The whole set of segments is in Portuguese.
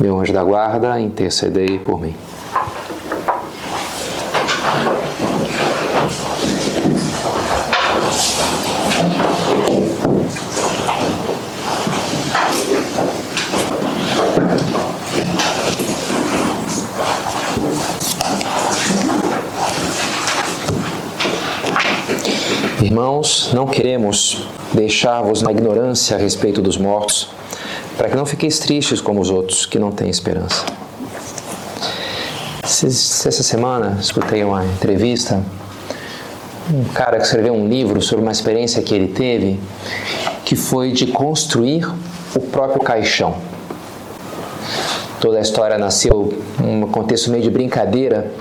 meu anjo da guarda, intercedei por mim. Irmãos, não queremos deixar-vos na ignorância a respeito dos mortos para que não fiqueis tristes como os outros que não têm esperança. Essa semana escutei uma entrevista, um cara que escreveu um livro sobre uma experiência que ele teve, que foi de construir o próprio caixão. Toda a história nasceu num contexto meio de brincadeira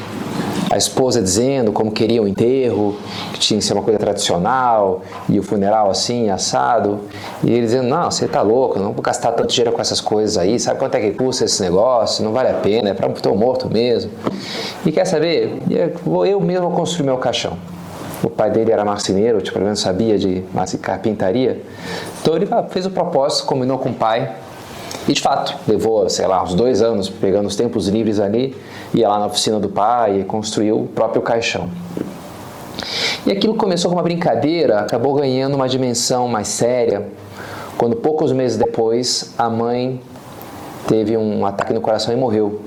a esposa dizendo como queria o enterro, que tinha que ser uma coisa tradicional, e o funeral assim, assado. E ele dizendo: Não, você tá louco, não vou gastar tanto dinheiro com essas coisas aí, sabe quanto é que custa esse negócio? Não vale a pena, é para um morto mesmo. E quer saber? Eu, eu mesmo construir meu caixão. O pai dele era marceneiro, tipo, pelo menos sabia de carpintaria. Então ele fez o propósito, combinou com o pai, e de fato, levou, sei lá, uns dois anos pegando os tempos livres ali, ia lá na oficina do pai e construiu o próprio caixão. E aquilo começou com uma brincadeira, acabou ganhando uma dimensão mais séria, quando poucos meses depois a mãe teve um ataque no coração e morreu.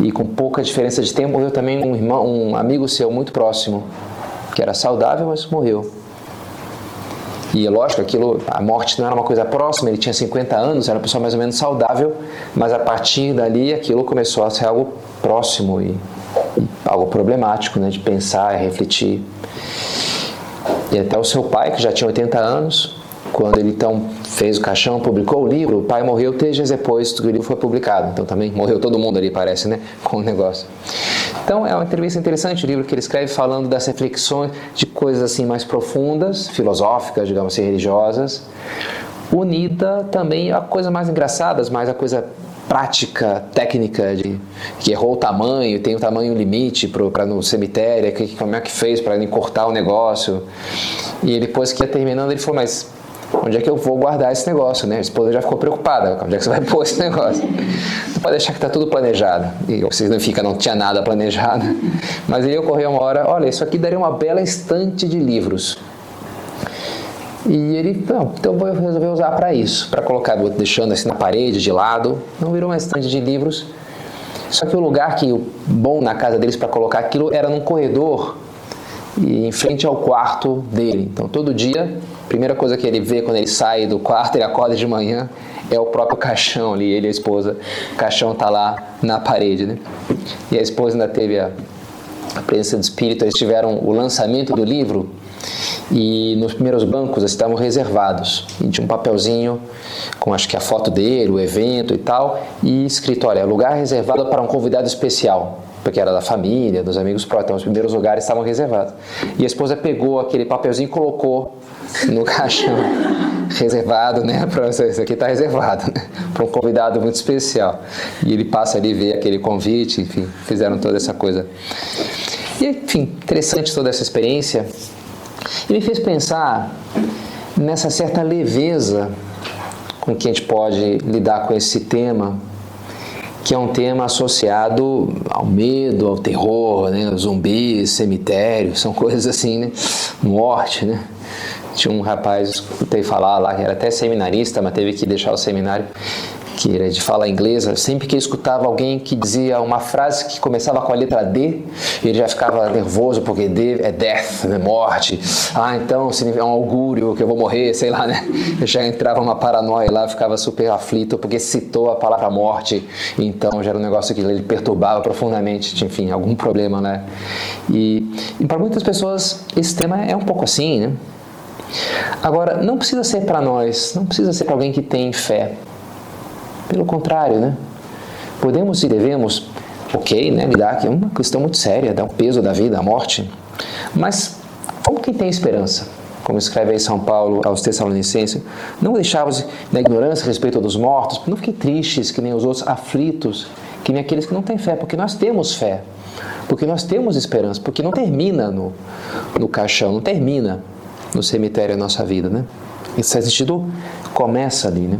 E com pouca diferença de tempo morreu também um irmão, um amigo seu muito próximo, que era saudável, mas morreu. E lógico, aquilo, a morte não era uma coisa próxima, ele tinha 50 anos, era uma pessoa mais ou menos saudável, mas a partir dali aquilo começou a ser algo próximo e, e algo problemático, né, de pensar e refletir. E até o seu pai, que já tinha 80 anos, quando ele então fez o caixão, publicou o livro, o pai morreu três dias depois que o livro foi publicado. Então também morreu todo mundo ali, parece, né? Com o negócio. Então é uma entrevista interessante, o livro que ele escreve falando das reflexões de coisas assim mais profundas, filosóficas, digamos assim, religiosas, unida também a coisas mais engraçadas, mais a coisa prática, técnica de que errou o tamanho, tem o tamanho limite para no cemitério, que, como é que fez para cortar o negócio. E depois que ia terminando, ele falou, mas onde é que eu vou guardar esse negócio, né? A esposa já ficou preocupada, onde é que você vai pôr esse negócio? Não pode deixar que está tudo planejado. E significa não tinha nada planejado. Mas aí ocorreu uma hora, olha, isso aqui daria uma bela estante de livros. E ele, não, então vou resolver usar para isso, para colocar, deixando assim na parede, de lado. Não virou uma estante de livros. Só que o lugar que o bom na casa deles para colocar aquilo era num corredor e em frente ao quarto dele. Então todo dia primeira coisa que ele vê quando ele sai do quarto, ele acorda de manhã, é o próprio caixão ali, ele e a esposa. O caixão está lá na parede, né? E a esposa ainda teve a, a presença do espírito, eles tiveram o lançamento do livro e nos primeiros bancos estavam reservados. E tinha um papelzinho com acho que a foto dele, o evento e tal, e escrito, olha, lugar reservado para um convidado especial porque era da família, dos amigos próximos, então os primeiros lugares estavam reservados. E a esposa pegou aquele papelzinho e colocou no caixão reservado, né? Para isso aqui está reservado, né? Para um convidado muito especial. E ele passa ali ver aquele convite, enfim, fizeram toda essa coisa. E enfim, interessante toda essa experiência. E me fez pensar nessa certa leveza com que a gente pode lidar com esse tema, que é um tema associado ao medo, ao terror, né? Zumbis, cemitério, são coisas assim, né? Morte, né? Tinha um rapaz, escutei falar lá, que era até seminarista, mas teve que deixar o seminário, que era de fala inglesa. Sempre que escutava alguém que dizia uma frase que começava com a letra D, ele já ficava nervoso, porque D é death, é morte. Ah, então é um augúrio que eu vou morrer, sei lá, né? Eu já entrava uma paranoia lá, ficava super aflito, porque citou a palavra morte. Então já era um negócio que ele perturbava profundamente, enfim, algum problema, né? E, e para muitas pessoas esse tema é um pouco assim, né? Agora, não precisa ser para nós, não precisa ser para alguém que tem fé. Pelo contrário, né? Podemos e devemos, ok, né, lidar que é uma questão muito séria, dá um peso da vida, a morte, mas como quem tem esperança? Como escreve aí São Paulo aos Tessalonicenses, não deixavos na ignorância a respeito dos mortos, não fiquem tristes que nem os outros, aflitos, que nem aqueles que não têm fé, porque nós temos fé, porque nós temos esperança, porque não termina no, no caixão, não termina no cemitério a nossa vida, né? Certo sentido, começa ali, né?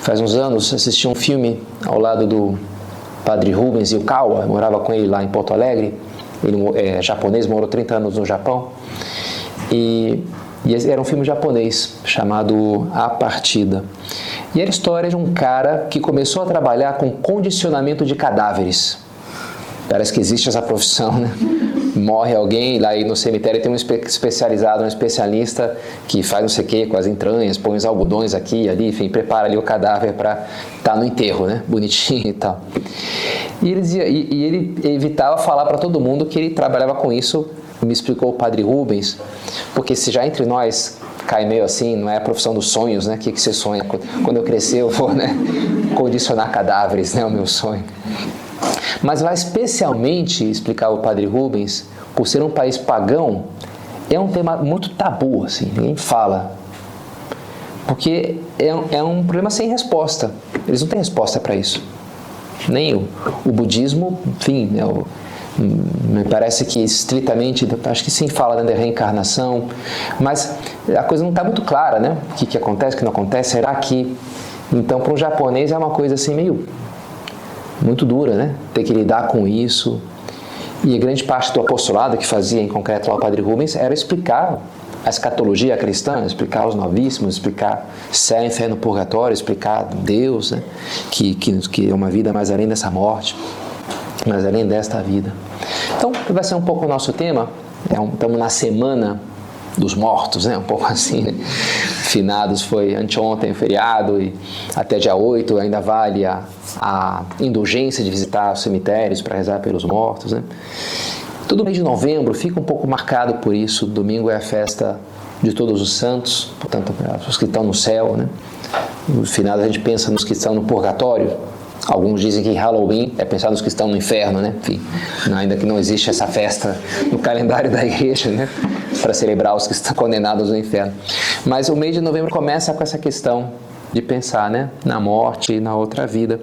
Faz uns anos assisti um filme ao lado do padre Rubens e o Kawa, morava com ele lá em Porto Alegre, ele é japonês, morou 30 anos no Japão, e, e era um filme japonês chamado A Partida. E era a história de um cara que começou a trabalhar com condicionamento de cadáveres. Parece que existe essa profissão, né? Morre alguém, lá no cemitério tem um especializado, um especialista que faz não sei o que com as entranhas, põe os algodões aqui e ali, enfim, prepara ali o cadáver para estar tá no enterro, né? Bonitinho e tal. E ele, dizia, e, e ele evitava falar para todo mundo que ele trabalhava com isso, me explicou o padre Rubens, porque se já entre nós cai meio assim, não é a profissão dos sonhos, né? O que, que você sonha? Quando eu crescer eu vou, né? Condicionar cadáveres, né? O meu sonho. Mas lá especialmente, explicava o padre Rubens, por ser um país pagão, é um tema muito tabu, assim, ninguém fala. Porque é, é um problema sem resposta. Eles não têm resposta para isso. Nem o, o budismo, enfim, é o, me parece que estritamente, acho que sim fala né, da reencarnação, mas a coisa não está muito clara, né? O que, que acontece, o que não acontece, será que... Então, para um japonês é uma coisa assim meio muito dura, né? Ter que lidar com isso. E a grande parte do apostolado que fazia, em concreto, lá o Padre Rubens, era explicar a escatologia cristã, explicar os novíssimos, explicar céu, inferno, purgatório, explicar Deus, né? que, que, que é uma vida mais além dessa morte, mais além desta vida. Então, vai ser um pouco o nosso tema. É um, estamos na semana dos mortos, né? Um pouco assim, né? Finados foi anteontem, feriado, e até dia 8 ainda vale a, a indulgência de visitar os cemitérios para rezar pelos mortos, né? Todo mês de novembro fica um pouco marcado por isso. Domingo é a festa de todos os santos, portanto, os que estão no céu, né? No final a gente pensa nos que estão no purgatório, Alguns dizem que Halloween é pensar nos que estão no inferno, né? Enfim, ainda que não existe essa festa no calendário da igreja, né? Para celebrar os que estão condenados no inferno. Mas o mês de novembro começa com essa questão de pensar, né? Na morte e na outra vida.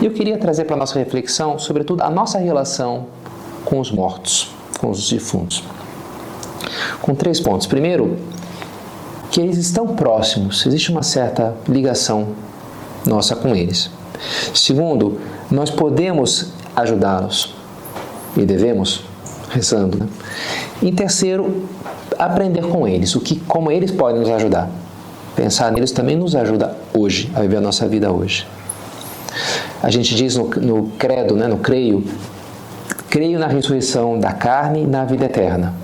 E eu queria trazer para a nossa reflexão, sobretudo, a nossa relação com os mortos, com os defuntos. Com três pontos. Primeiro, que eles estão próximos, existe uma certa ligação nossa com eles. Segundo, nós podemos ajudá-los e devemos, rezando. Né? Em terceiro, aprender com eles, o que, como eles podem nos ajudar. Pensar neles também nos ajuda hoje, a viver a nossa vida hoje. A gente diz no, no credo, né, no creio, creio na ressurreição da carne e na vida eterna.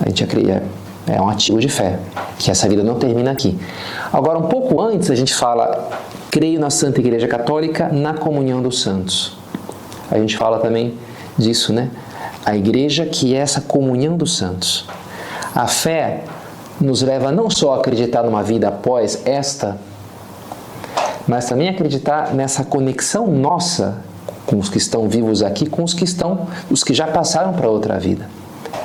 A gente acredita, é um ativo de fé, que essa vida não termina aqui. Agora, um pouco antes, a gente fala creio na Santa Igreja Católica, na comunhão dos santos. A gente fala também disso, né? A igreja que é essa comunhão dos santos. A fé nos leva não só a acreditar numa vida após esta, mas também acreditar nessa conexão nossa com os que estão vivos aqui, com os que estão, os que já passaram para outra vida.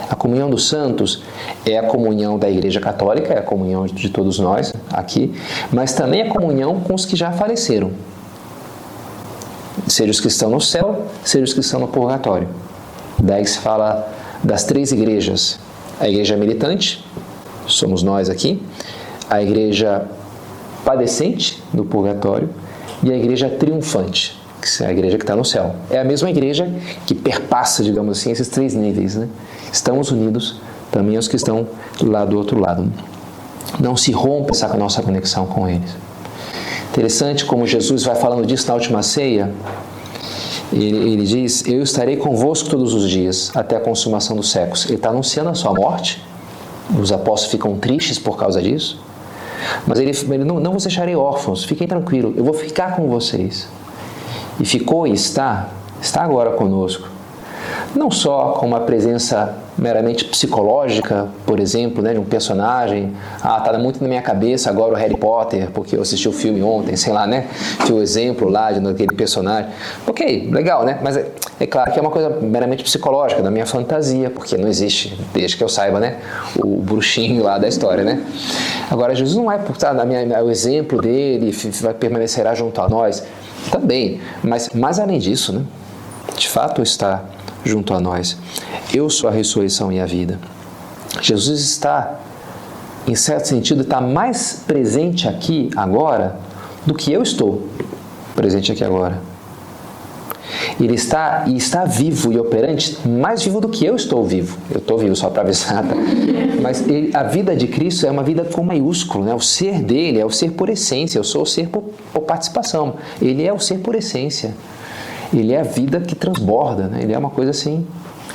A comunhão dos santos é a comunhão da Igreja Católica, é a comunhão de todos nós aqui, mas também a comunhão com os que já faleceram. Seja os que estão no céu, seja os que estão no purgatório. Daí se fala das três igrejas: a igreja militante, somos nós aqui, a igreja padecente no purgatório e a igreja triunfante, que é a igreja que está no céu. É a mesma igreja que perpassa, digamos assim, esses três níveis, né? estamos unidos também aos que estão lá do outro lado. Não se rompa essa nossa conexão com eles. Interessante como Jesus vai falando disso na última ceia. Ele, ele diz: Eu estarei convosco todos os dias, até a consumação dos séculos. Ele está anunciando a sua morte. Os apóstolos ficam tristes por causa disso. Mas ele, ele não, não vos deixarei órfãos, fiquem tranquilos, eu vou ficar com vocês. E ficou e está, está agora conosco não só com uma presença meramente psicológica, por exemplo, né, de um personagem. Ah, tá muito na minha cabeça agora o Harry Potter, porque eu assisti o filme ontem, sei lá, né? Tinha o exemplo lá de aquele personagem. Ok, legal, né? Mas é, é, claro que é uma coisa meramente psicológica, da minha fantasia, porque não existe, desde que eu saiba, né? O bruxinho lá da história, né? Agora, Jesus não é, tá, na minha, o exemplo dele vai permanecerá junto a nós. Também, mas mais além disso, né? De fato está junto a nós. Eu sou a ressurreição e a vida. Jesus está, em certo sentido, está mais presente aqui agora do que eu estou presente aqui agora. Ele está e está vivo e operante, mais vivo do que eu estou vivo. Eu estou vivo só para avisar, tá? mas ele, a vida de Cristo é uma vida com maiúsculo, né? O ser dele é o ser por essência. Eu sou o ser por, por participação. Ele é o ser por essência ele é a vida que transborda, né? ele é uma coisa assim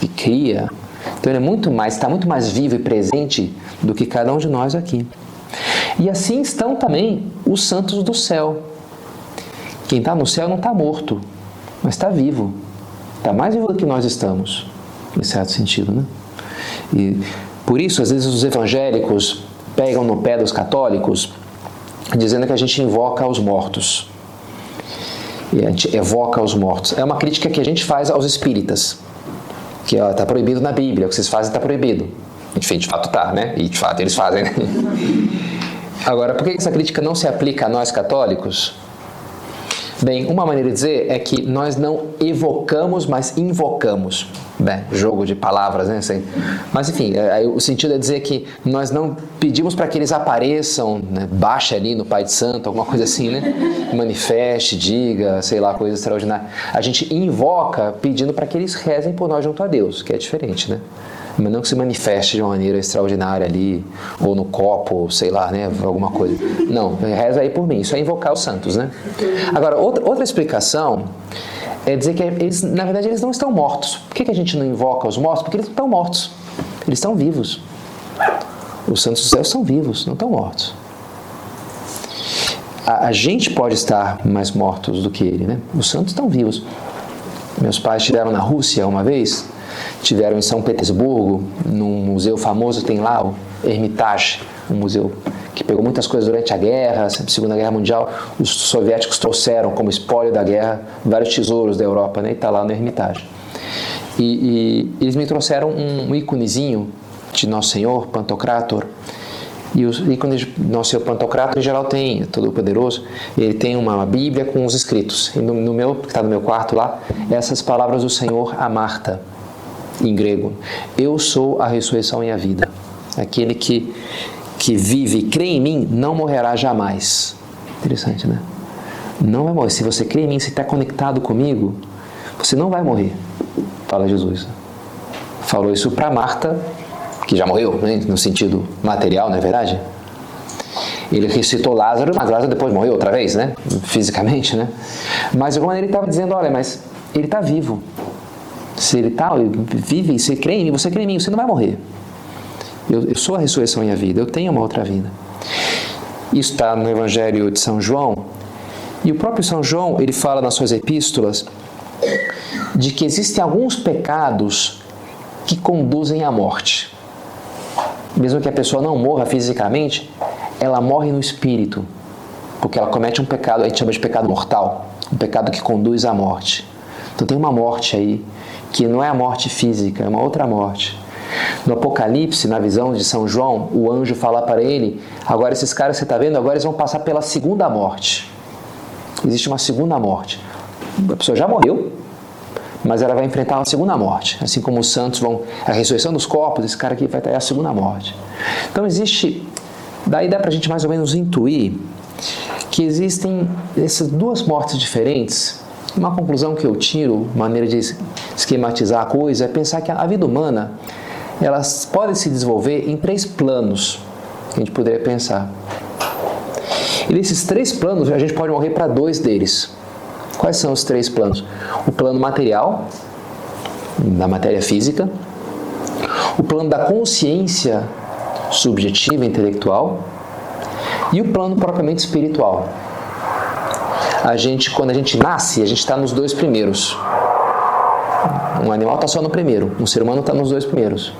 que cria. Então ele é muito mais, está muito mais vivo e presente do que cada um de nós aqui. E assim estão também os santos do céu. Quem está no céu não está morto, mas está vivo. Está mais vivo do que nós estamos, em certo sentido. Né? E por isso, às vezes, os evangélicos pegam no pé dos católicos, dizendo que a gente invoca os mortos e a gente evoca os mortos. É uma crítica que a gente faz aos espíritas, que está proibido na Bíblia, o que vocês fazem está proibido. Enfim, de fato está, né? E de fato eles fazem, né? Agora, por que essa crítica não se aplica a nós católicos? Bem, uma maneira de dizer é que nós não evocamos, mas invocamos. Bem, jogo de palavras, né? Assim. Mas enfim, é, o sentido é dizer que nós não pedimos para que eles apareçam, né? baixe ali no Pai de Santo, alguma coisa assim, né? Manifeste, diga, sei lá, coisa extraordinária. A gente invoca pedindo para que eles rezem por nós junto a Deus, que é diferente, né? Mas não que se manifeste de uma maneira extraordinária ali, ou no copo, sei lá, né, alguma coisa. Não, reza aí por mim, isso é invocar os santos, né? Agora, outra, outra explicação é dizer que eles, na verdade, eles não estão mortos. Por que, que a gente não invoca os mortos? Porque eles não estão mortos, eles estão vivos. Os santos do céu são vivos, não estão mortos. A, a gente pode estar mais mortos do que ele, né? Os santos estão vivos. Meus pais estiveram na Rússia uma vez, tiveram em São Petersburgo, num museu famoso, tem lá o Hermitage, um museu que pegou muitas coisas durante a guerra, a Segunda Guerra Mundial. Os soviéticos trouxeram como espólio da guerra vários tesouros da Europa, né? E está lá no Hermitage. E, e, eles me trouxeram um íconezinho de Nosso Senhor, Pantocrator. E os ícones Nosso Senhor Pantocrator, em geral, tem, é todo poderoso, ele tem uma Bíblia com os escritos. E no, no meu, que está no meu quarto lá, essas palavras do Senhor a Marta em grego. Eu sou a ressurreição e a vida. Aquele que, que vive e crê em mim não morrerá jamais. Interessante, né? Não vai morrer. Se você crê em mim, se está conectado comigo, você não vai morrer. Fala Jesus. Falou isso para Marta, que já morreu, né? no sentido material, não é verdade? Ele ressuscitou Lázaro, mas Lázaro depois morreu outra vez, né? Fisicamente, né? Mas de alguma maneira ele estava dizendo: olha, mas ele está vivo. Se ele tal, vive, você crê em mim, você crê em mim, você não vai morrer. Eu, eu sou a ressurreição e a vida, eu tenho uma outra vida. Isso está no Evangelho de São João. E o próprio São João, ele fala nas suas epístolas de que existem alguns pecados que conduzem à morte. Mesmo que a pessoa não morra fisicamente, ela morre no espírito, porque ela comete um pecado, a gente chama de pecado mortal, um pecado que conduz à morte. Então tem uma morte aí que não é a morte física, é uma outra morte. No Apocalipse, na visão de São João, o anjo fala para ele: agora esses caras você está vendo, agora eles vão passar pela segunda morte. Existe uma segunda morte. A pessoa já morreu, mas ela vai enfrentar uma segunda morte. Assim como os santos vão. A ressurreição dos corpos, esse cara aqui vai ter a segunda morte. Então existe. Daí dá para a gente mais ou menos intuir que existem essas duas mortes diferentes uma conclusão que eu tiro, maneira de esquematizar a coisa, é pensar que a vida humana ela pode se desenvolver em três planos que a gente poderia pensar. E desses três planos, a gente pode morrer para dois deles. Quais são os três planos? O plano material, da matéria física, o plano da consciência subjetiva, intelectual, e o plano propriamente espiritual, a gente, quando a gente nasce, a gente está nos dois primeiros. Um animal está só no primeiro, um ser humano está nos dois primeiros.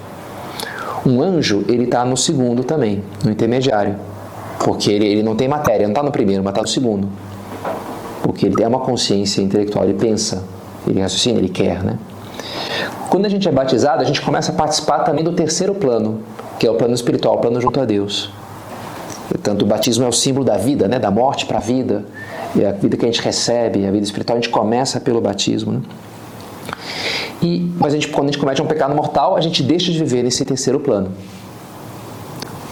Um anjo, ele está no segundo também, no intermediário. Porque ele, ele não tem matéria, não está no primeiro, mas está no segundo. Porque ele tem uma consciência intelectual, ele pensa, ele raciocina, ele quer, né? Quando a gente é batizado, a gente começa a participar também do terceiro plano, que é o plano espiritual, o plano junto a Deus. Portanto, o batismo é o símbolo da vida, né? da morte para a vida. E a vida que a gente recebe, a vida espiritual, a gente começa pelo batismo. Né? E, mas a gente, quando a gente comete um pecado mortal, a gente deixa de viver nesse terceiro plano.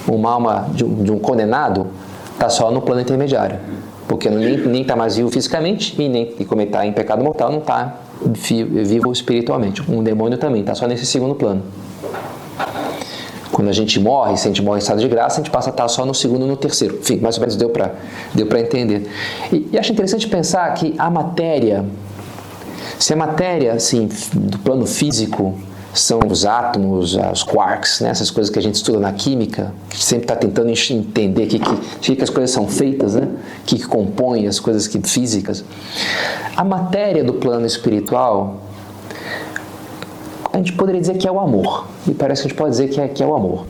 Uma alma de um, de um condenado está só no plano intermediário. Porque nem está mais vivo fisicamente e nem e como está em pecado mortal, não está vivo espiritualmente. Um demônio também está só nesse segundo plano. Quando a gente morre, se a gente morre em estado de graça, a gente passa a estar só no segundo e no terceiro. Enfim, mais ou menos deu para deu entender. E, e acho interessante pensar que a matéria, se a matéria, assim, do plano físico, são os átomos, os quarks, né? essas coisas que a gente estuda na química, que sempre está tentando entender que, que, que as coisas são feitas, né? que, que compõem as coisas que, físicas. A matéria do plano espiritual a gente poderia dizer que é o amor. E parece que a gente pode dizer que é, que é o amor.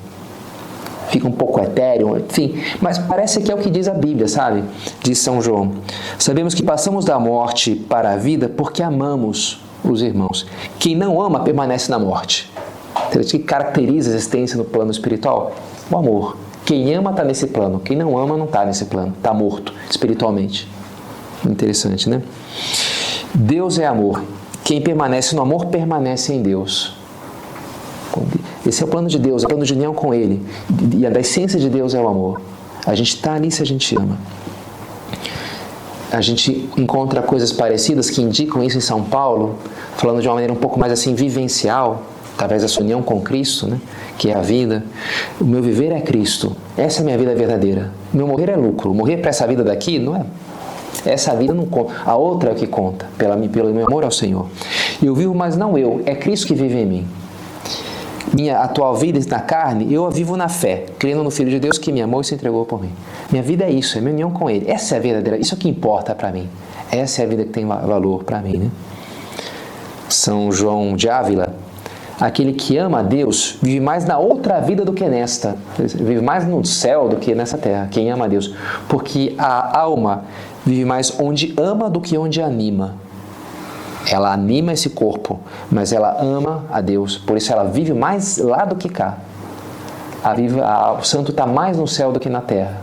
Fica um pouco etéreo, enfim, mas parece que é o que diz a Bíblia, sabe? Diz São João. Sabemos que passamos da morte para a vida porque amamos os irmãos. Quem não ama permanece na morte. O que caracteriza a existência no plano espiritual? O amor. Quem ama está nesse plano, quem não ama não está nesse plano, está morto espiritualmente. Interessante, né? Deus é amor quem permanece no amor permanece em Deus. Esse é o plano de Deus, é o plano de união com Ele. E a essência de Deus é o amor. A gente está ali se a gente ama. A gente encontra coisas parecidas que indicam isso em São Paulo, falando de uma maneira um pouco mais assim vivencial, através dessa união com Cristo, né? que é a vida. O meu viver é Cristo. Essa é a minha vida verdadeira. O meu morrer é lucro. Morrer para essa vida daqui não é essa vida não conta. A outra é o que conta, pela, pelo meu amor ao Senhor. Eu vivo, mas não eu, é Cristo que vive em mim. Minha atual vida na carne, eu a vivo na fé, crendo no Filho de Deus que me amou e se entregou por mim. Minha vida é isso, é minha união com Ele. Essa é a verdadeira, isso é o que importa para mim. Essa é a vida que tem valor para mim. Né? São João de Ávila, aquele que ama a Deus vive mais na outra vida do que nesta. Vive mais no céu do que nessa terra. Quem ama a Deus. Porque a alma vive mais onde ama do que onde anima. Ela anima esse corpo, mas ela ama a Deus, por isso ela vive mais lá do que cá. A viva, a, o santo está mais no céu do que na terra.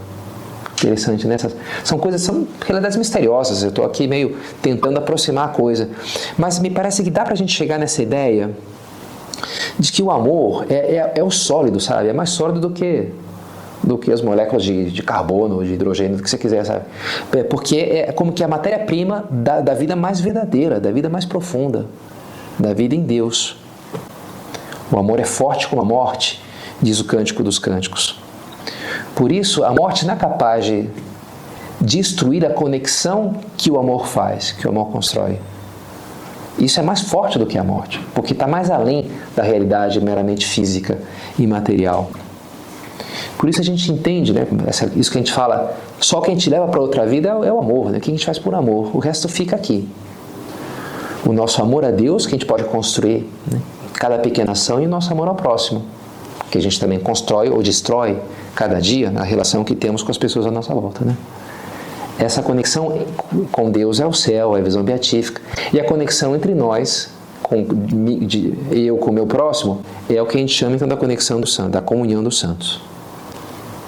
Interessante, né? são coisas, são realidades misteriosas. Eu estou aqui meio tentando aproximar a coisa. Mas me parece que dá para a gente chegar nessa ideia de que o amor é, é, é o sólido, sabe? É mais sólido do que do que as moléculas de, de carbono, de hidrogênio, do que você quiser, sabe? É, porque é como que a matéria-prima da, da vida mais verdadeira, da vida mais profunda, da vida em Deus. O amor é forte como a morte, diz o Cântico dos Cânticos. Por isso, a morte não é capaz de destruir a conexão que o amor faz, que o amor constrói. Isso é mais forte do que a morte, porque está mais além da realidade meramente física e material. Por isso a gente entende, né, essa, isso que a gente fala, só o que a gente leva para outra vida é, é, o amor, né, o que a gente faz por amor, o resto fica aqui. O nosso amor a Deus, que a gente pode construir, né, cada pequena ação, e o nosso amor ao próximo, que a gente também constrói ou destrói cada dia na relação que temos com as pessoas à nossa volta. Né? Essa conexão com Deus é o céu, é a visão beatífica, e a conexão entre nós com, de, eu com o meu próximo, é o que a gente chama então da conexão do santo, da comunhão dos santos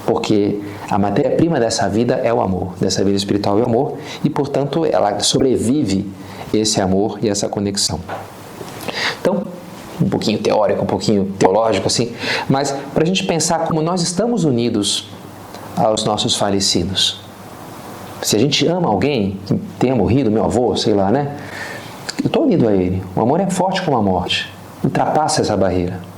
porque a matéria-prima dessa vida é o amor, dessa vida espiritual é o amor, e portanto ela sobrevive esse amor e essa conexão. Então, um pouquinho teórico, um pouquinho teológico assim, mas para a gente pensar como nós estamos unidos aos nossos falecidos. Se a gente ama alguém que tenha morrido, meu avô, sei lá, né? Eu estou unido a ele. O amor é forte como a morte. Ultrapassa essa barreira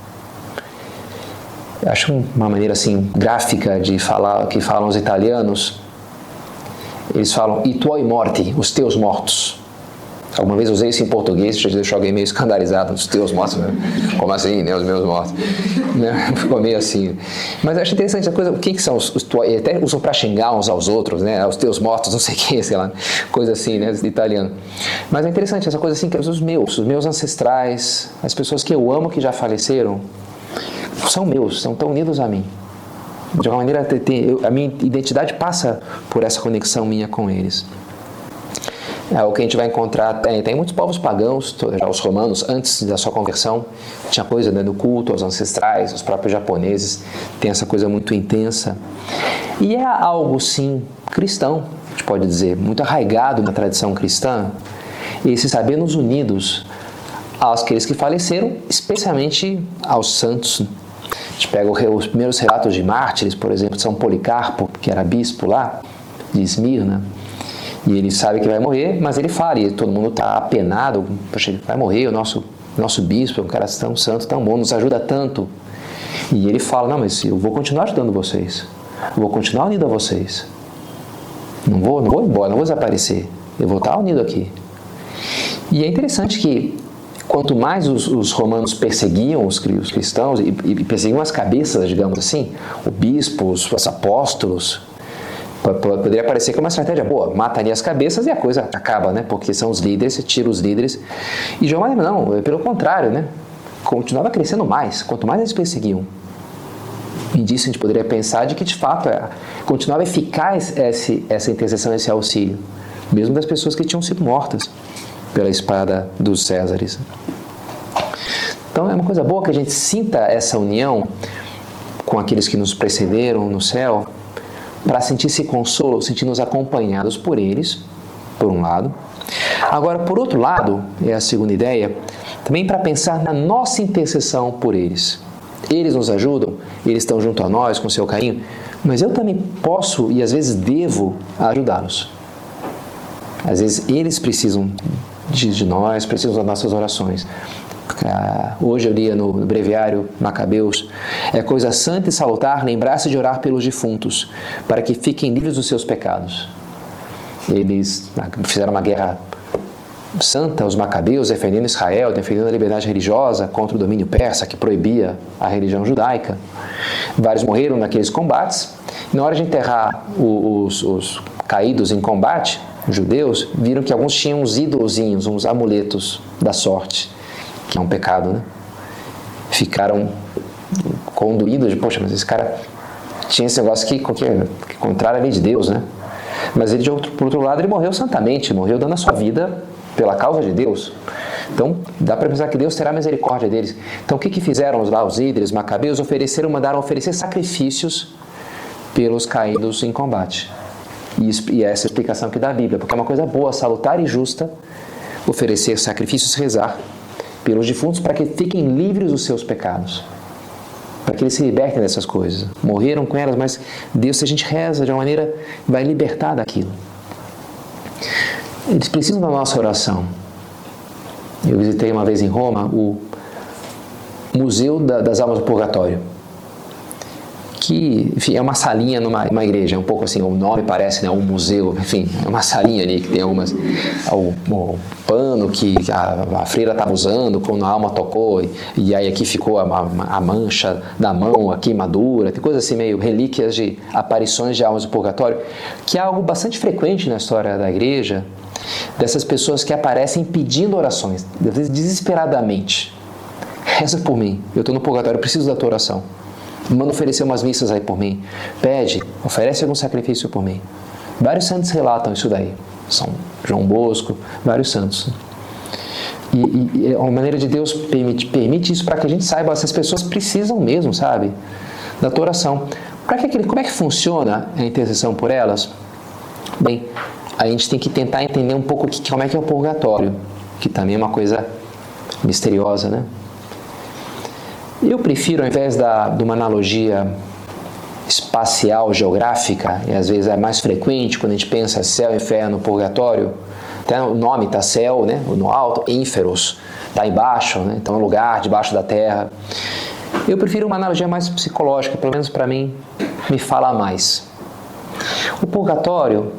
acho uma maneira assim gráfica de falar que falam os italianos. Eles falam i tuoi morti, os teus mortos. Alguma vez usei isso em português, já deixou alguém meio escandalizado, os teus mortos, né? como assim, né? Os meus mortos. Né? Ficou meio assim. Mas acho interessante a coisa, quem que são os, os até usam para xingar uns aos outros, né? Os teus mortos, não sei quem, sei lá, coisa assim, né? Italiano. Mas é interessante essa coisa assim, que os meus, os meus ancestrais, as pessoas que eu amo que já faleceram, são meus, são tão unidos a mim. De alguma maneira, a minha identidade passa por essa conexão minha com eles. É o que a gente vai encontrar. Tem, tem muitos povos pagãos, os romanos, antes da sua conversão, tinha coisa né, do culto aos ancestrais, os próprios japoneses tem essa coisa muito intensa. E é algo, sim, cristão, a gente pode dizer, muito arraigado na tradição cristã, esse saber nos unidos aos aqueles que faleceram, especialmente aos santos. A gente pega os primeiros relatos de mártires, por exemplo, de São Policarpo, que era bispo lá, de Esmirna, e ele sabe que vai morrer, mas ele fala, e todo mundo está apenado, vai morrer, o nosso, nosso bispo é um cara tão santo, tão bom, nos ajuda tanto. E ele fala, não, mas eu vou continuar ajudando vocês, eu vou continuar unido a vocês. Não vou, não vou embora, não vou desaparecer, eu vou estar unido aqui. E é interessante que quanto mais os, os romanos perseguiam os, os cristãos e, e, perseguiam as cabeças, digamos assim, o bispo, os, os apóstolos, Poderia parecer que é uma estratégia boa, mata ali as cabeças e a coisa acaba, né? Porque são os líderes, tira os líderes. E João não, é pelo contrário, né? Continuava crescendo mais, quanto mais eles perseguiam. E disso a gente poderia pensar de que de fato é, continuava eficaz esse, essa intercessão, esse auxílio, mesmo das pessoas que tinham sido mortas pela espada dos Césares. Então é uma coisa boa que a gente sinta essa união com aqueles que nos precederam no céu para sentir esse consolo, sentir-nos acompanhados por eles, por um lado. Agora, por outro lado, é a segunda ideia, também para pensar na nossa intercessão por eles. Eles nos ajudam, eles estão junto a nós com seu carinho, mas eu também posso e às vezes devo ajudá-los. Às vezes eles precisam de, de nós, precisam das nossas orações. Ah, hoje eu lia no, breviário Macabeus, é coisa santa e salutar lembrar-se de orar pelos defuntos, para que fiquem livres dos seus pecados. Eles ah, fizeram uma guerra santa, os Macabeus, defendendo Israel, defendendo a liberdade religiosa contra o domínio persa, que proibia a religião judaica. Vários morreram naqueles combates. Na hora de enterrar os, os caídos em combate, judeus, viram que alguns tinham uns ídolozinhos, uns amuletos da sorte que é um pecado, né? Ficaram conduídos de, poxa, mas esse cara tinha esse negócio que, que, contrário à lei de Deus, né? Mas ele, de outro, por outro lado, ele morreu santamente, morreu dando a sua vida pela causa de Deus. Então, dá para pensar que Deus terá misericórdia deles. Então, o que, que fizeram lá os líderes macabeus? Ofereceram, mandaram oferecer sacrifícios pelos caídos em combate. E, e essa é a explicação que dá a Bíblia, porque é uma coisa boa, salutar e justa oferecer sacrifícios, rezar pelos defuntos para que fiquem livres dos seus pecados. Para que eles se libertem dessas coisas. Morreram com elas, mas Deus, se a gente reza de uma maneira, vai libertar daquilo. Eles precisam da nossa oração. Eu visitei uma vez em Roma o Museu das Almas do Purgatório que enfim, é uma salinha numa uma igreja, é um pouco assim, o nome parece né, um museu, enfim, é uma salinha ali que tem algumas. O, o pano que a, a freira estava usando quando a alma tocou, e, e aí aqui ficou a, a, a, mancha da mão, a queimadura, tem coisas assim meio relíquias de aparições de almas do purgatório, que é algo bastante frequente na história da igreja, dessas pessoas que aparecem pedindo orações, desesperadamente. Reza por mim, eu estou no purgatório, eu preciso da tua oração. Manda oferecer umas missas aí por mim. Pede, oferece algum sacrifício por mim. Vários santos relatam isso daí. São João Bosco, vários santos. E, e a maneira de Deus permite, permite isso para que a gente saiba, essas pessoas precisam mesmo, sabe? Da tua oração. Que, como é que funciona a intercessão por elas? Bem, a gente tem que tentar entender um pouco como é que é o purgatório, que também é uma coisa misteriosa, né? Eu prefiro, ao invés da, de uma analogia espacial, geográfica, e às vezes é mais frequente quando a gente pensa céu, inferno, purgatório, até o nome está céu, né, no alto, ínferos, está embaixo, né, então é um lugar debaixo da terra. Eu prefiro uma analogia mais psicológica, pelo menos para mim, me fala mais. O purgatório,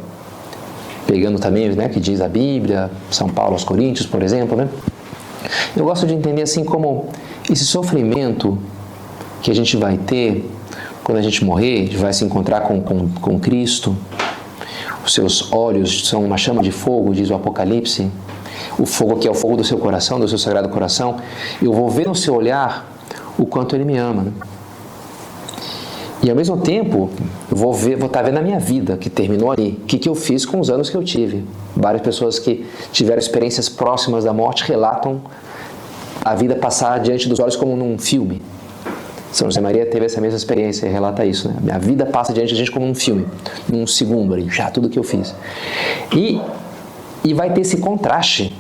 pegando também né, que diz a Bíblia, São Paulo aos Coríntios, por exemplo, né, eu gosto de entender assim como esse sofrimento que a gente vai ter quando a gente morrer, vai se encontrar com, com, com Cristo, os seus olhos são uma chama de fogo, diz o Apocalipse. o fogo que é o fogo do seu coração, do seu sagrado coração, eu vou ver no seu olhar o quanto ele me ama. E ao mesmo tempo, eu vou ver, vou estar tá vendo a minha vida que terminou ali. O que, que eu fiz com os anos que eu tive. Várias pessoas que tiveram experiências próximas da morte relatam a vida passar diante dos olhos como num filme. São José Maria teve essa mesma experiência e relata isso. Né? A vida passa diante da gente como um filme, num segundo ali, já tudo que eu fiz. E, e vai ter esse contraste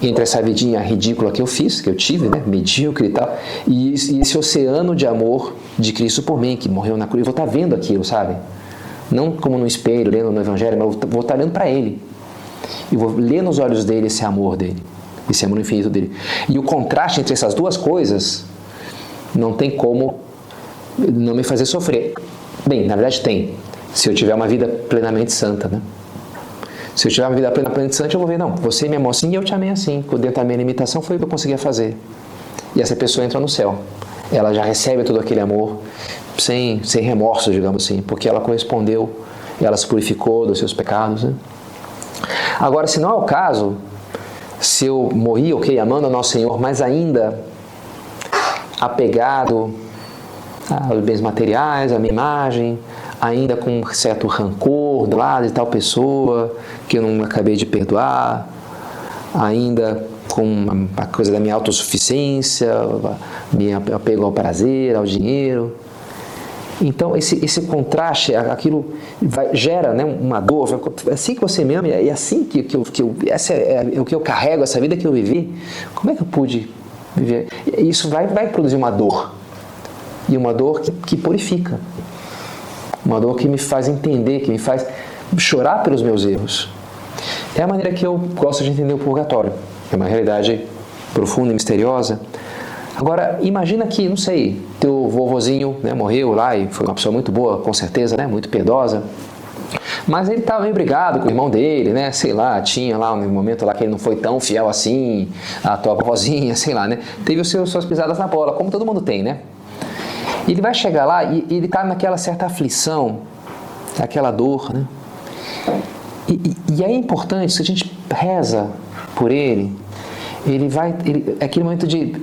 entre essa vidinha ridícula que eu fiz, que eu tive, né, medíocre e tal, e, e esse oceano de amor de Cristo por mim, que morreu na cruz. Eu vou estar vendo aquilo, sabe? Não como no espelho, lendo no Evangelho, mas eu vou estar olhando para Ele. E vou ler nos olhos dele esse amor dele, esse amor infinito dele. E o contraste entre essas duas coisas não tem como não me fazer sofrer. Bem, na verdade tem, se eu tiver uma vida plenamente santa, né? Se eu tiver uma vida plenamente santa, eu vou ver, não, você me amou assim e eu te amei assim. Dentro da minha limitação foi o que eu conseguia fazer. E essa pessoa entra no céu. Ela já recebe todo aquele amor sem, sem remorso, digamos assim, porque ela correspondeu, ela se purificou dos seus pecados. Né? Agora, se não é o caso, se eu morri, ok, amando ao nosso Senhor, mas ainda apegado aos bens materiais, à minha imagem, ainda com um certo rancor do lado de tal pessoa que eu não acabei de perdoar, ainda com a coisa da minha autossuficiência, minha apego ao prazer, ao dinheiro. Então, esse, esse contraste, aquilo vai, gera né, uma dor. É assim que você me ama, e é assim que, que, eu, que eu, essa é, é, o que eu carrego, essa vida que eu vivi. Como é que eu pude viver? Isso vai, vai produzir uma dor. E uma dor que, que purifica. Uma dor que me faz entender, que me faz chorar pelos meus erros. É a maneira que eu gosto de entender o purgatório. É uma realidade profunda e misteriosa. Agora, imagina que, não sei, teu vovozinho né, morreu lá e foi uma pessoa muito boa, com certeza, né, muito piedosa. Mas ele estava brigado com o irmão dele, né? Sei lá, tinha lá um momento lá que ele não foi tão fiel assim, a tua vovozinha, sei lá, né? Teve os seus, suas pisadas na bola, como todo mundo tem, né? Ele vai chegar lá e, e ele está naquela certa aflição, aquela dor, né? E, e, e é importante, se a gente reza por ele, ele vai. Ele, aquele momento de,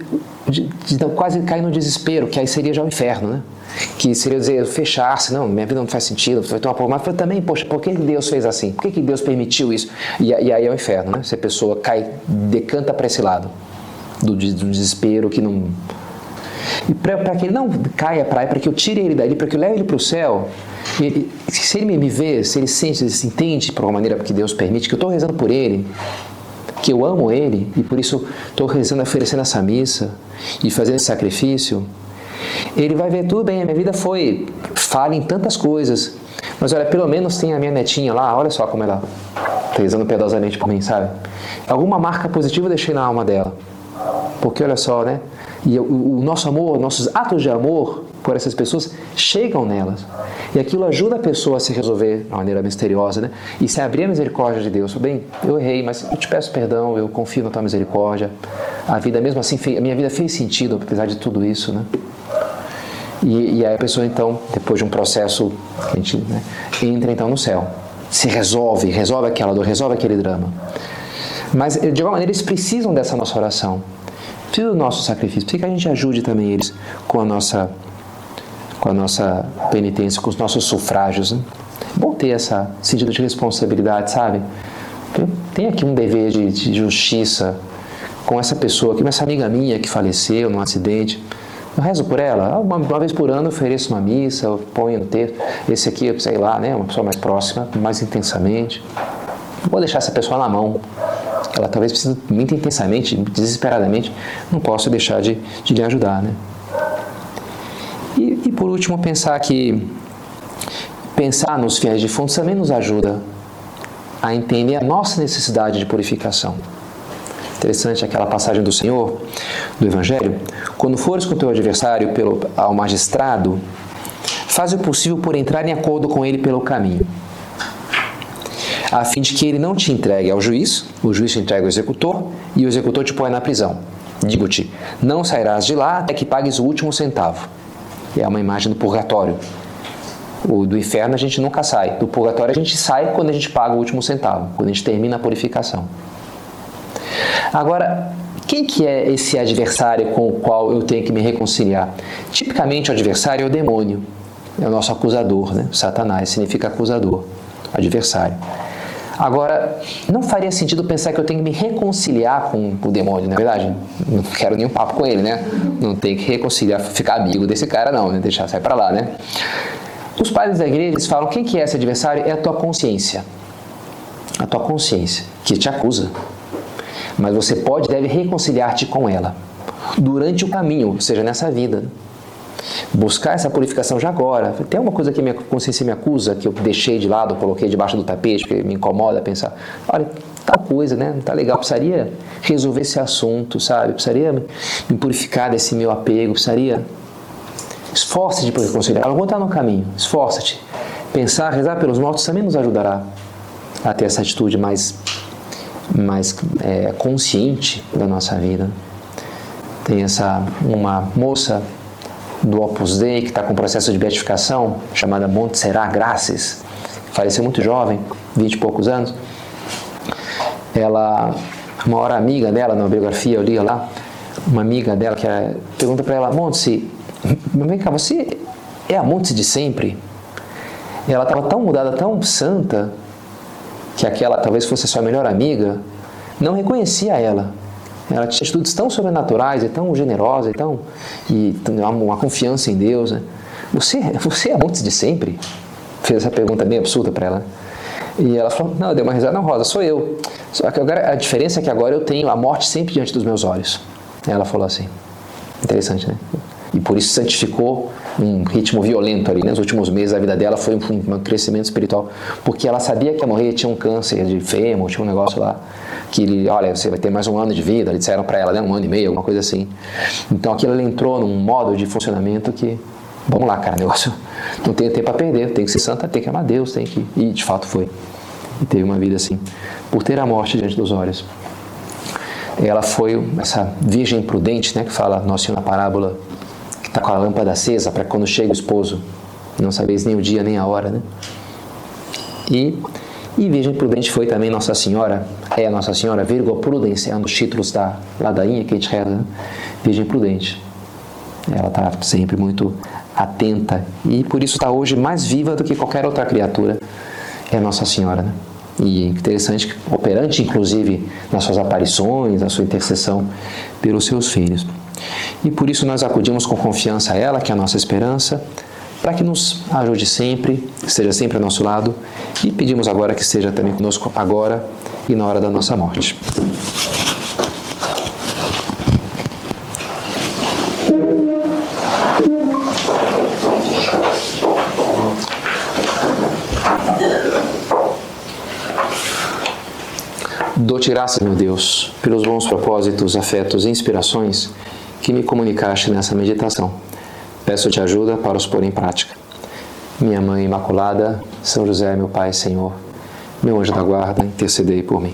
de, de, quase cair no desespero, que aí seria já o inferno, né? Que seria dizer, fechar-se, não, minha vida não faz sentido, vai tomar por mas também, poxa, por que Deus fez assim? Por que, que Deus permitiu isso? E, e aí é o inferno, né? Se a pessoa cai, decanta para esse lado do, do desespero que não. E para que ele não caia para para que eu tire ele dali, para que eu leve ele para o céu, ele, se ele me vê, se ele sente, se ele se entende por uma maneira que Deus permite, que eu estou rezando por ele, que eu amo Ele e por isso estou rezando, oferecendo essa missa e fazendo esse sacrifício, ele vai ver tudo bem, a minha vida foi falha em tantas coisas, mas olha, pelo menos tem a minha netinha lá, olha só como ela está rezando piedosamente por mim, sabe? Alguma marca positiva eu deixei na alma dela, porque olha só, né? E o, o nosso amor, nossos atos de amor por essas pessoas chegam nelas. E aquilo ajuda a pessoa a se resolver de maneira misteriosa, né? E se abrir a misericórdia de Deus. Bem, eu errei, mas eu te peço perdão, eu confio na tua misericórdia. A vida, mesmo assim, a minha vida fez sentido, apesar de tudo isso, né? E, e aí a pessoa, então, depois de um processo, a gente né, entra então no céu. Se resolve, resolve aquela dor, resolve aquele drama. Mas, de alguma maneira, eles precisam dessa nossa oração. Precisam do nosso sacrifício. Precisa que a gente ajude também eles com a nossa com a nossa penitência, com os nossos sufrágios. Né? É bom ter esse sentido de responsabilidade, sabe? Tem aqui um dever de, de justiça com essa pessoa, com essa amiga minha que faleceu num acidente. Eu rezo por ela. Uma, uma, vez por ano eu ofereço uma missa, eu ponho no texto. Esse aqui, sei lá, né, uma pessoa mais próxima, mais intensamente. Vou deixar essa pessoa na mão. Ela talvez precise muito intensamente, desesperadamente. Não posso deixar de, de lhe ajudar, né? Por último, pensar que pensar nos fiéis defuntos também nos ajuda a entender a nossa necessidade de purificação. Interessante aquela passagem do Senhor, do Evangelho. Quando fores com teu adversário pelo, ao magistrado, faz o possível por entrar em acordo com ele pelo caminho, a fim de que ele não te entregue ao juiz, o juiz te entregue ao executor e o executor te põe na prisão. Digo-te, não sairás de lá até que pagues o último centavo é uma imagem do purgatório. O do inferno a gente nunca sai. Do purgatório a gente sai quando a gente paga o último centavo, quando a gente termina a purificação. Agora, quem que é esse adversário com o qual eu tenho que me reconciliar? Tipicamente o adversário é o demônio, é o nosso acusador, né? Satanás significa acusador, adversário. Agora, não faria sentido pensar que eu tenho que me reconciliar com o demônio, na é verdade? Não quero nenhum papo com ele, né? Não tem que reconciliar, ficar amigo desse cara, não, né? Deixar sair para lá, né? Os padres da igreja eles falam: quem que é esse adversário? É a tua consciência. A tua consciência, que te acusa. Mas você pode deve reconciliar-te com ela durante o caminho, ou seja, nessa vida. Buscar essa purificação já agora. Tem alguma coisa que minha consciência me acusa, que eu deixei de lado, coloquei debaixo do tapete, porque me incomoda pensar, olha, tal coisa, né? Tá legal, precisaria resolver esse assunto, sabe? Precisaria me purificar desse meu apego, precisaria Esforça-te para reconciliar. Algum está no caminho. Esforça-te. Pensar, rezar pelos mortos também nos ajudará a ter essa atitude mais, mais é, consciente da nossa vida. Tem essa uma moça do Opus Dei que está com processo de beatificação, chamada Montserrat Graces, faleceu muito jovem, vinte e poucos anos. Ela, uma hora amiga dela, na biografia eu li lá, uma amiga dela que é, pergunta para ela, Montse, vem cá, você é a Montes de sempre? Ela estava tão mudada, tão santa, que aquela talvez fosse sua melhor amiga, não reconhecia ela. Ela tinha atitudes tão sobrenaturais e tão generosa e tão e uma confiança em Deus. Né? Você, você é a Montes de sempre? Fez essa pergunta bem absurda para ela. E ela falou: Não, deu uma risada, não, Rosa, sou eu. Só que agora, a diferença é que agora eu tenho a morte sempre diante dos meus olhos. Ela falou assim. Interessante, né? E por isso santificou um ritmo violento ali. Né? Nos últimos meses a vida dela foi um, um crescimento espiritual, porque ela sabia que ia morrer, tinha um câncer de fêmur, tinha um negócio lá que, olha, você vai ter mais um ano de vida, eles disseram para ela, né? um ano e meio, alguma coisa assim. Então aquilo ela entrou num modo de funcionamento que, vamos lá, cara, negócio não tem tempo a perder, tem que ser santa, tem que amar Deus, tem que. E de fato foi. E teve uma vida assim, por ter a morte diante dos olhos. Ela foi essa virgem prudente, né, que fala Nosso Senhor na parábola está com a lâmpada acesa para quando chega o esposo, não sabeis nem o dia nem a hora, né? E, e Virgem Prudente foi também Nossa Senhora, é a Nossa Senhora, vírgula, Prudência, é um dos títulos da ladainha que a gente reza, né? Virgem Prudente. Ela está sempre muito atenta e por isso está hoje mais viva do que qualquer outra criatura, é Nossa Senhora, né? E interessante operante, inclusive, nas suas aparições, na sua intercessão pelos seus filhos. E por isso nós acudimos com confiança a ela, que é a nossa esperança, para que nos ajude sempre, esteja sempre ao nosso lado e pedimos agora que esteja também conosco agora e na hora da nossa morte. Dou-te graças, meu Deus, pelos bons propósitos, afetos e inspirações que me comunicaste nessa meditação. Peço-te ajuda para os pôr em prática. Minha Mãe Imaculada, São José, meu Pai, Senhor, meu anjo da guarda, intercedei por mim.